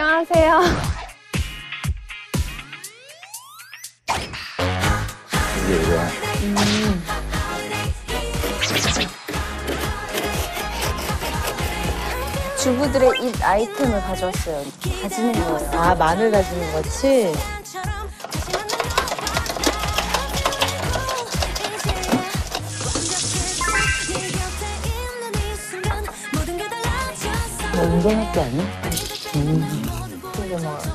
안녕하세요. 이게 이거야. 주부들의 입 아이템을 가져왔어요. 다지는 거예요. 아 마늘 다지는 거지? 뭐 운동할 게 아니야? 이게 뭐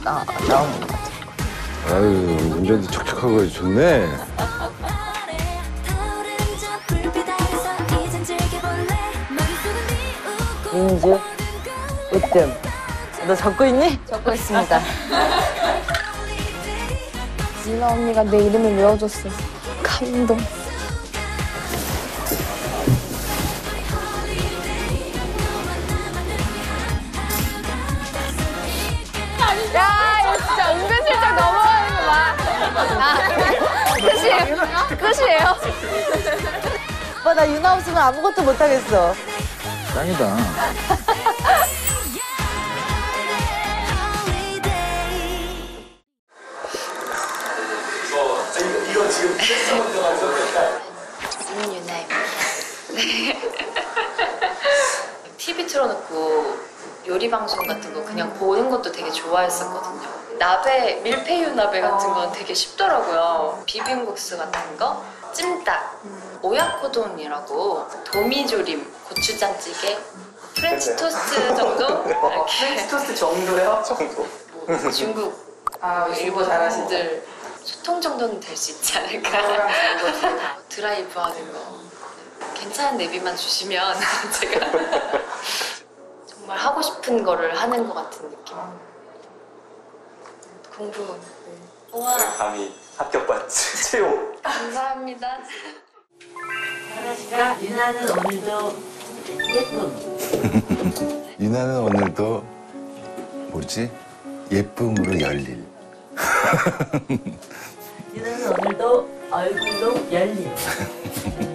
나, 나오는 거 같아요. 아유, 운전도 척척하고 좋네. 인주 으뜸 너 적고 있니? 적고 있습니다. 유나 언니가 내 이름을 외워줬어. 감동. 야, 이거 진짜 은근슬쩍 넘어가는 거 봐. 아, 끝이에요? 끝이에요? 오빠 나 유나 없으면 아무것도 못하겠어 짱이다. 김유나입니다. 네. TV 틀어놓고 요리 방송 같은 거 그냥 보는 것도 되게 좋아했었거든요. 나베 밀푀유 나베 같은 건 되게 쉽더라고요. 비빔국수 같은 거, 찜닭, 오야코돈이라고 도미조림, 고추장찌개, 프렌치 토스트 정도 이렇게 토스트 정도요? 뭐 중국, 아, 일본 사람들 소통 정도는 될 수 있지 않을까. 드라이브 하는 거. 괜찮은 내비만 주시면 제가 싶은 거를 하는 것 같은 느낌. 공부. 우와, 감히 합격받지 채용 감사합니다. 하나씨가 유나는 오늘도 예쁨. 유나는 오늘도 뭐지? 예쁨으로 열릴. 유나는 오늘도 얼굴로 열림.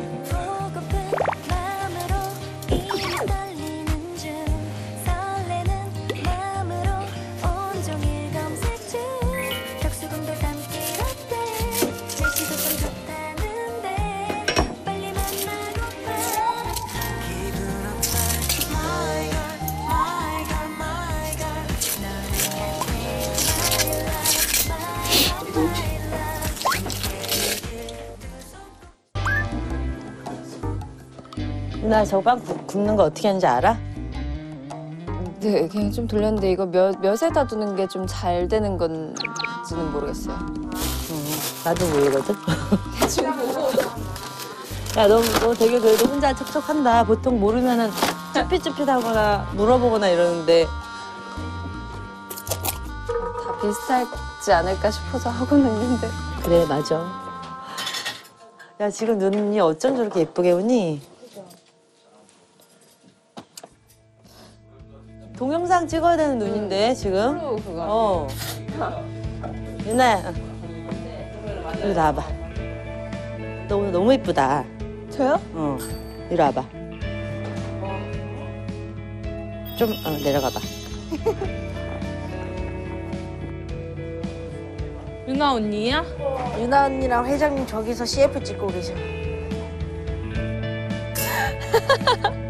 나 저거 빵 굽- 굽는 거 어떻게 하는지 알아? 네, 그냥 좀 돌렸는데 이거 몇, 몇에다 두는 게 좀 잘 되는 건지는 모르겠어요. 나도 모르거든 야너 너 되게 그래도 혼자 척척한다 보통 모르면은 쭈삣쭈삣하거나 물어보거나 이러는데 다 비슷하지 않을까 싶어서 하고는 있는데. 그래 맞아 야 지금 눈이 어쩜 저렇게 예쁘게 오니? 동영상 찍어야 되는 눈인데 지금 그거. 어 유나야 이리 나와봐 너 오늘 너무 예쁘다 저요? 어 이리 와봐 좀 어, 내려가봐 유나 언니야? 유나 언니랑 회장님 저기서 CF 찍고 계셔.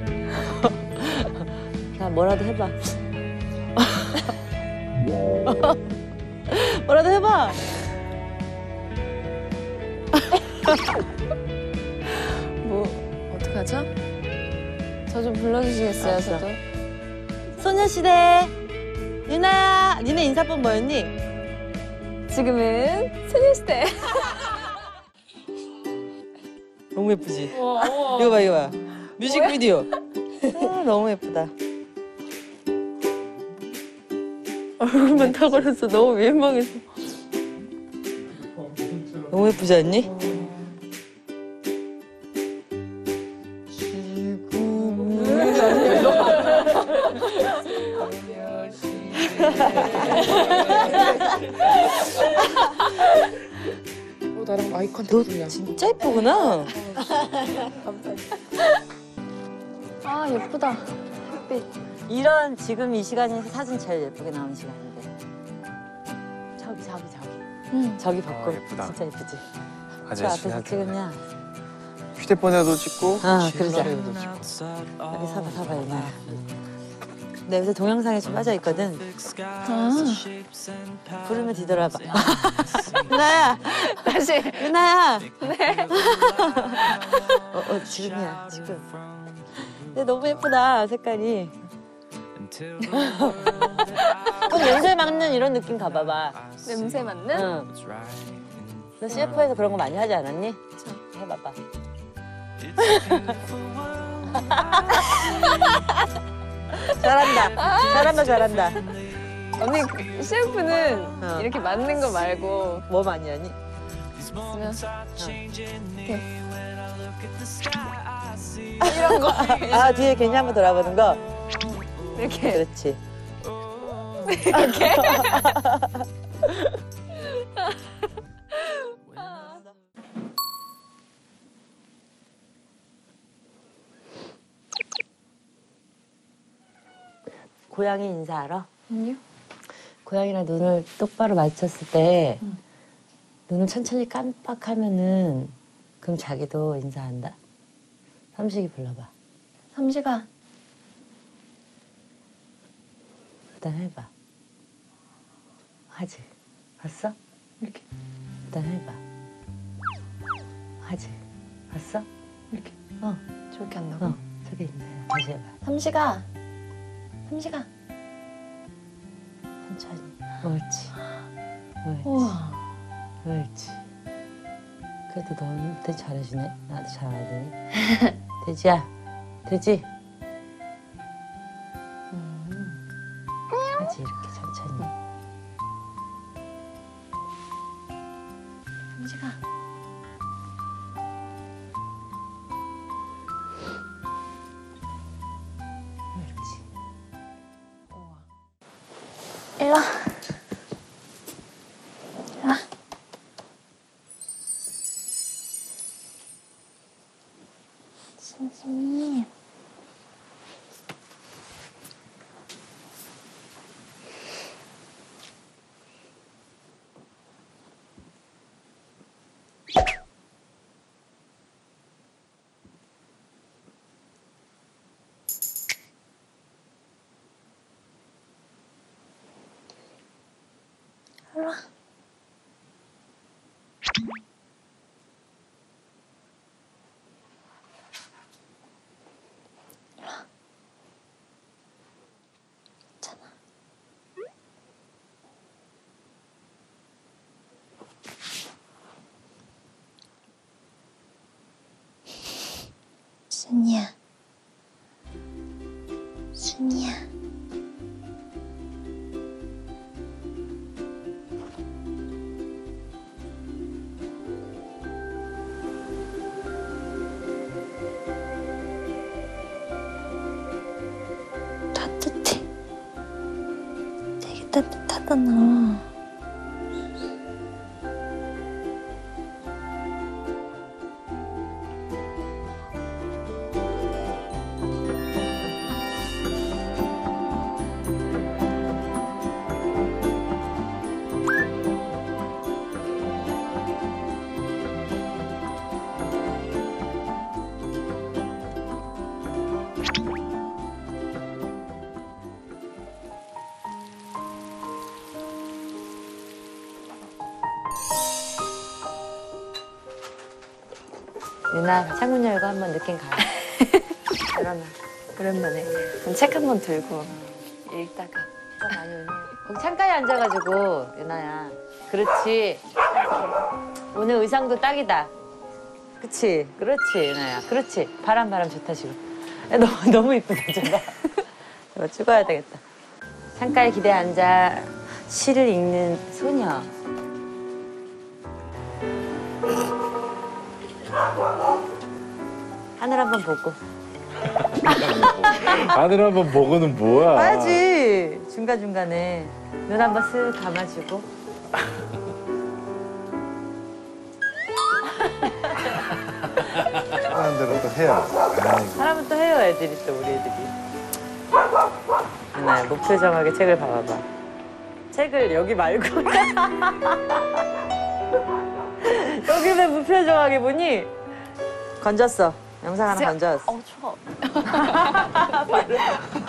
자 뭐라도 해봐 뭐라도 해봐 뭐, 어떡하죠? 저 좀 불러주시겠어요, 알았어. 저도? 소녀시대 유나야 니네 인사법 뭐였니? 지금은 소녀시대. 너무 예쁘지? 이거 봐 이거 봐 뮤직비디오 아, 너무 예쁘다 얼굴만 타버렸어 너무 민망해서 너무 예쁘지 않니? 어, 나랑 아이 너 컨택이야. 진짜 예쁘구나 아, 예쁘다. 햇빛. 이런 지금 이 시간에서 사진 제일 예쁘게 나오는 시간인데. 저기 저기 저기. 응. 저기 벚꽃 예쁘다. 진짜 예쁘지. 저 앞에서. 찍으면 휴대폰에도 찍고 아, 그러자. 여기 서봐 서봐 이나. 내 요새 동영상에 좀 빠져 있거든. 부르면 뒤돌아봐. 유나야, 다시. 유나야. 네. 어, 어 지금이야 지금. 근데 너무 예쁘다 색깔이. 꼭 냄새 맡는 이런 느낌 가봐봐. 냄새 맡는? 응. 너 CF에서 그런 거 많이 하지 않았니? 해봐봐. 잘한다. 잘한다, 잘한다. 언니 그 CF는 어. 이렇게 맞는 거 말고 뭐 많이 하니? 있으면 이런 거. 아, 뒤에 괜히 한번 돌아보는 거? 이렇게 그렇지. 고양이 인사 알아? 아니요. 고양이랑 눈을 똑바로 맞췄을 때 눈을 천천히 깜빡하면은 그럼 자기도 인사한다. 삼식이 불러봐. 삼시가 일단 해봐. 하지. 봤어? 이렇게 일단 해봐. 하지. 봤어? 이렇게 어, 저렇게 한다고? 어. 저기 있네. 다시 해봐. 삼시가 삼시가 천천히. 옳지. 옳지. 우와 옳지. 그래도 되게 잘해주네. 나도 잘하더니. 돼지야. 돼지. Ja. Ja. Sånn som 순이야. 따뜻해. 되게 따뜻하다, 너. 유나 창문 열고 한번 느낌 가. 일어나. 오랜만에. 그럼 책 한 번 들고 읽다가. 어, 많이 오네. 거기 창가에 앉아가지고 유나야. 그렇지. 오늘 의상도 딱이다. 그치. 그렇지 유나야. 그렇지. 바람 바람 좋다 지금. 야, 너무 너무 이쁘다 저거. 저거 찍어야 되겠다. 창가에 기대 앉아 시를 읽는 소녀. 아들 한번 보고. 아들 한번 보고는 뭐야? 봐야지. 중간중간에 눈 한번 쓱 감아주고. 하는 대로 또 해야 사람은 또 해요, 애들이 또, 우리 애들이. 하나, 목표 정하게 책을 봐봐. 책을 여기 말고. 여기 왜 무표정하게 보니? 건졌어. 영상 하나 제... 얹어. 어, 추워.